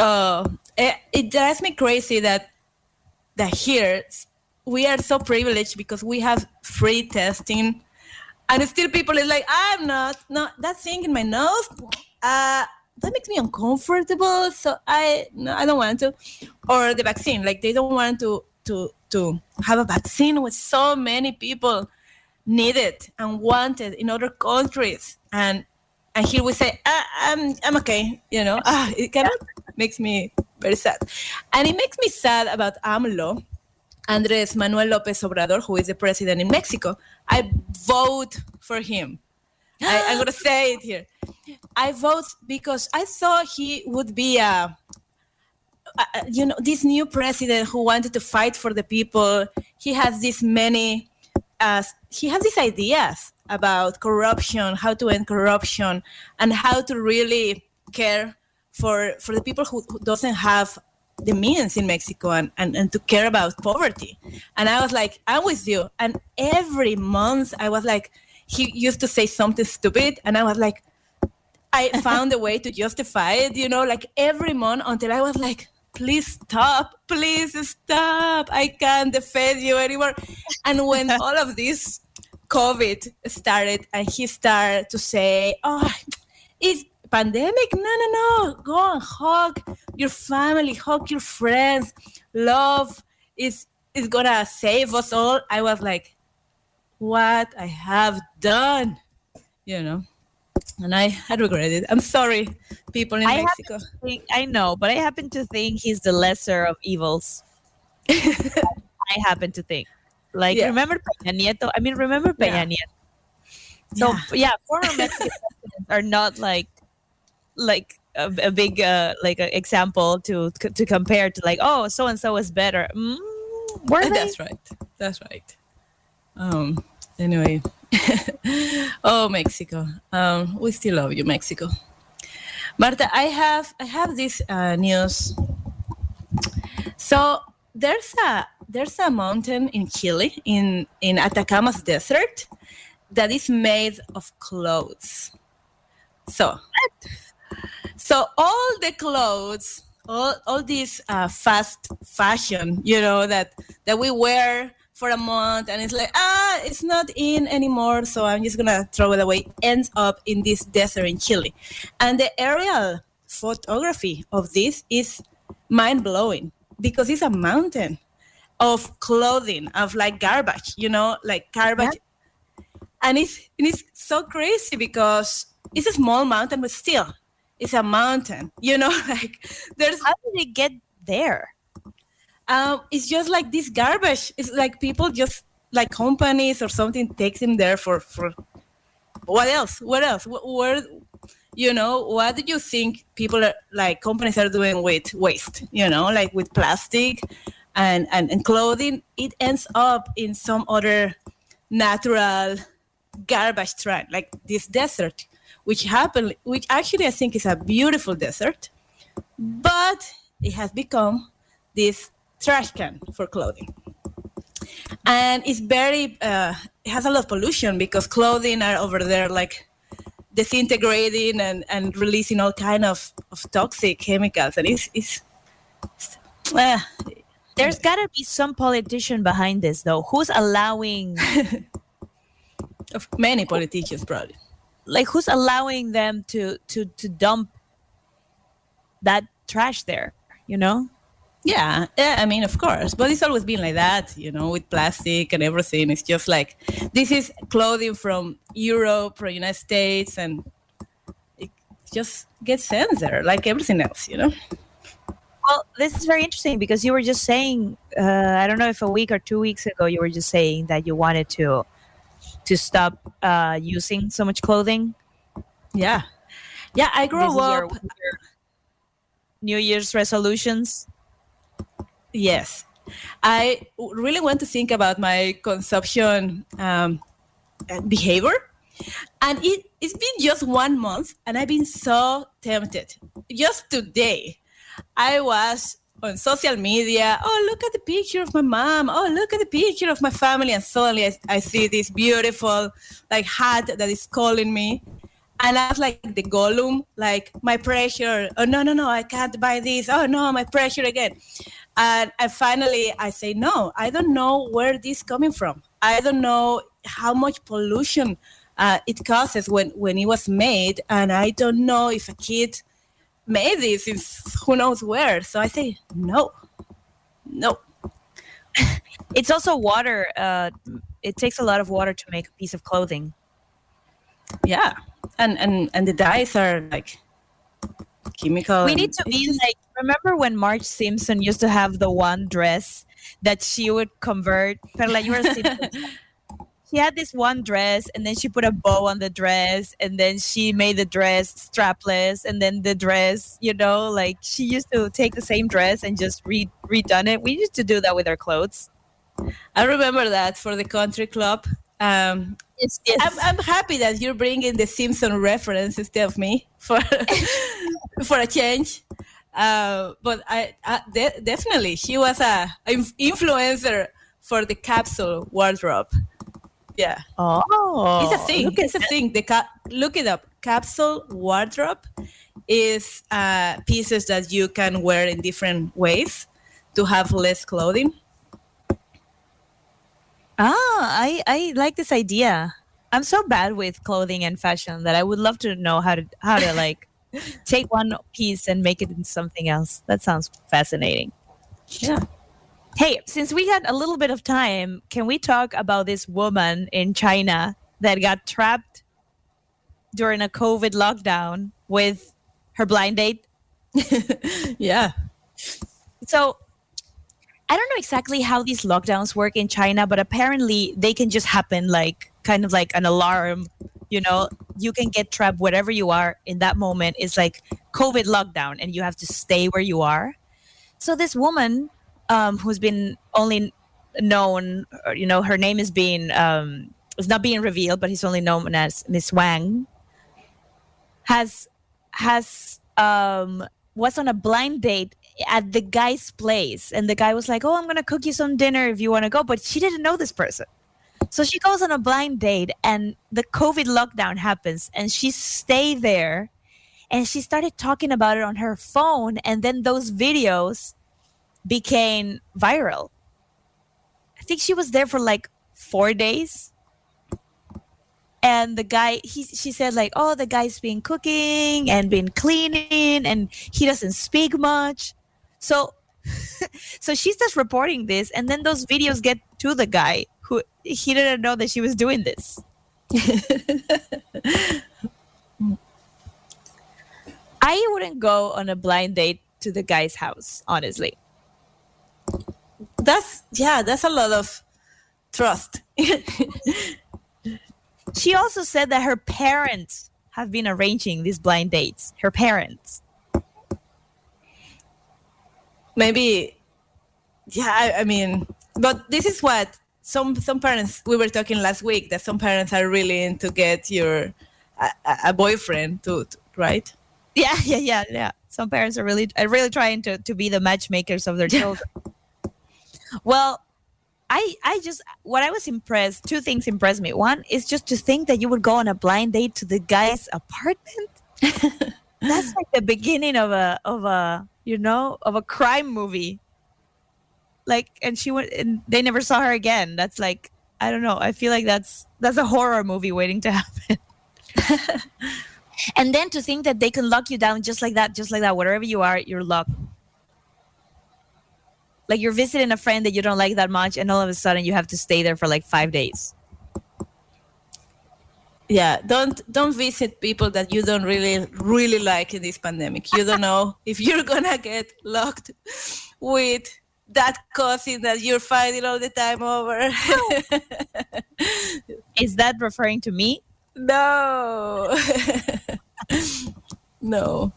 Oh, it, it drives me crazy that that here we are so privileged because we have free testing, and still people is like, I'm not, no, that thing in my nose, uh, that makes me uncomfortable. So I, no, I don't want to, or the vaccine, like they don't want to to to have a vaccine with so many people need it and wanted in other countries, and and here we say, ah, I'm I'm okay, you know, ah, it kind of makes me very sad, and it makes me sad about AMLO. Andres Manuel Lopez Obrador, who is the president in Mexico. I vote for him. I, I'm gonna *gasps* say it here. I vote because I thought he would be a, a- you know, this new president who wanted to fight for the people. He has this many, uh, he has these ideas about corruption, how to end corruption, and how to really care for for the people who, who doesn't have the means in Mexico and, and, and to care about poverty. And I was like, I'm with you. And every month I was like, he used to say something stupid, and I was like, I *laughs* found a way to justify it, you know, like every month until I was like, please stop, please stop. I can't defend you anymore. And when *laughs* all of this COVID started and he started to say, oh, it's pandemic. No, no, no. Go and hug your family, hug your friends. Love is is gonna save us all. I was like, what I have done, you know. And I, I regret it. I'm sorry, people in I Mexico. think- I know, but I happen to think he's the lesser of evils. *laughs* I happen to think. Like, Yeah. remember Peña Nieto? I mean, remember Peña Yeah. Nieto? So, Yeah. yeah, former Mexican *laughs* presidents are not like, like a, a big, uh, like a example to to compare to like, oh, so and so is better. Mm, were they? That's right. That's right. Um. Anyway. *laughs* oh, Mexico. Um. We still love you, Mexico. Marta, I have I have this uh, news. So there's a there's a mountain in Chile in in Atacama's desert that is made of clothes. So so all the clothes all, all this uh, fast fashion you know that that we wear for a month and it's like ah it's not in anymore so i'm just gonna throw it away ends up in this desert in chile. And the aerial photography of this is mind-blowing because it's a mountain of clothing of like garbage you know like garbage. And it's and it's so crazy because it's a small mountain but still it's a mountain you know *laughs* like there's How did it get there? um it's just like this garbage. It's like people just like companies or something takes them there for for what else? What else? Wh- where you know what do you think people are like companies are doing with waste you know like with plastic and and, and clothing? It ends up in some other natural garbage trash like this desert which happened which actually i think is a beautiful desert but it has become this trash can for clothing. And it's very uh, it has a lot of pollution because clothing are over there like disintegrating and, and releasing all kind of, of toxic chemicals. And it's it's, it's uh, There's got to be some politician behind this, though. Who's allowing, *laughs* of many politicians probably like, who's allowing them to to to dump that trash there? You know? Yeah, yeah, I mean, of course, but it's always been like that, you know, with plastic and everything. It's just like this is clothing from Europe, from United States, and it just gets sent there, like everything else, you know. Well, this is very interesting because you were just saying, uh, I don't know if a week or two weeks ago, you were just saying that you wanted to to stop uh, using so much clothing. Yeah, yeah. I grew up. your New Year's resolutions. Yes, I really want to think about my consumption um, behavior, and it, it's been just one month, and I've been so tempted. Just today, I was on social media. Oh, look at the picture of my mom. Oh, look at the picture of my family, and suddenly I, I see this beautiful like hat that is calling me. And I was like the Gollum, like my pressure. Oh no, no, no! I can't buy this. Oh no, my pressure again. And I finally I say no. I don't know where this coming from. I don't know how much pollution uh, it causes when when it was made, and I don't know if a kid made this in who knows where. So I say no, no. *laughs* It's also water. Uh, it takes a lot of water to make a piece of clothing. Yeah, and and and the dyes are like chemical. we need to be just- like remember when Marge Simpson used to have the one dress that she would convert? Perla, you were. *laughs* She had this one dress, and then she put a bow on the dress, and then she made the dress strapless, and then the dress, you know, like she used to take the same dress and just re- redone it. We used to do that with our clothes. I remember that for the country club. Um, Yes, yes. I'm, I'm happy that you're bringing the Simpson reference instead of me for *laughs* for a change. Uh, but I, I de- definitely she was a inf- influencer for the capsule wardrobe. Yeah, oh, it's a thing. look It's a thing. The ca- look it up. Capsule wardrobe is uh, pieces that you can wear in different ways to have less clothing. Ah, I I like this idea. I'm so bad with clothing and fashion that I would love to know how to how to like *laughs* take one piece and make it into something else. That sounds fascinating. Yeah. Hey, since we had a little bit of time, can we talk about this woman in China that got trapped during a COVID lockdown with her blind date? *laughs* Yeah. So I don't know exactly how these lockdowns work in China, but apparently they can just happen like kind of like an alarm. You know, you can get trapped wherever you are in that moment. It's like COVID lockdown and you have to stay where you are. So this woman um, who's been only known, or, you know, her name is being, um, is not being revealed, but he's only known as Miss Wang, has, has, um, was on a blind date at the guy's place. And the guy was like oh i'm gonna cook you some dinner if you want to go but she didn't know this person. So she goes on a blind date and the covid lockdown happens and she stayed there and she started talking about it on her phone. And then those videos became viral. I think she was there for like four days. And the guy he she said like oh the guy's been cooking and been cleaning and he doesn't speak much. So *laughs* so she's just reporting this and then those videos get to the guy who he didn't know that she was doing this. *laughs* I wouldn't go on a blind date to the guy's house honestly That's yeah, that's a lot of trust. *laughs* she also said that her parents have been arranging these blind dates her parents maybe yeah I, I mean but this is what some some parents we were talking last week that some parents are really into get your a, a- boyfriend to, to right Yeah, *laughs* yeah, yeah, yeah. Some parents are really are really trying to, to be the matchmakers of their children. Well, I I just what I was impressed, two things impressed me. One is just to think that you would go on a blind date to the guy's apartment. *laughs* That's like the beginning of a of a you know of a crime movie. Like and she went and they never saw her again. That's like I don't know. I feel like that's that's a horror movie waiting to *laughs* happen. *laughs* and then to think that they can lock you down just like that, just like that, wherever you are, you're locked. Like you're visiting a friend that you don't like that much, and all of a sudden you have to stay there for like five days. yeah don't don't visit people that you don't really really like in this pandemic. You don't know *laughs* if you're gonna get locked with that cousin that you're fighting all the time over. *laughs* Is that referring to me? no. *laughs* No.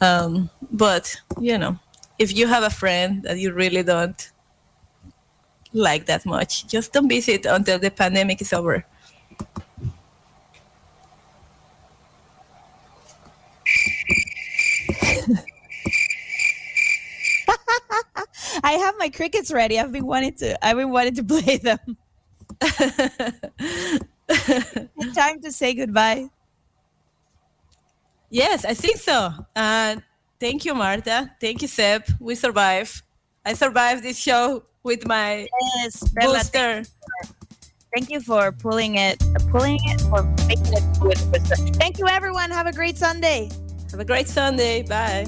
Um but you know if you have a friend that you really don't like that much just don't visit until the pandemic is over *laughs* I have my crickets ready. I've been wanting to. I've been wanting to play them. *laughs* Time to say goodbye. Yes, I think so. Uh, thank you, Marta. Thank you, Seb. We survived. I survived this show with my Yes, Bella, booster. Thank you for pulling it, pulling it, for making it good. Thank you, everyone. Have a great Sunday. Have a great Sunday. Bye.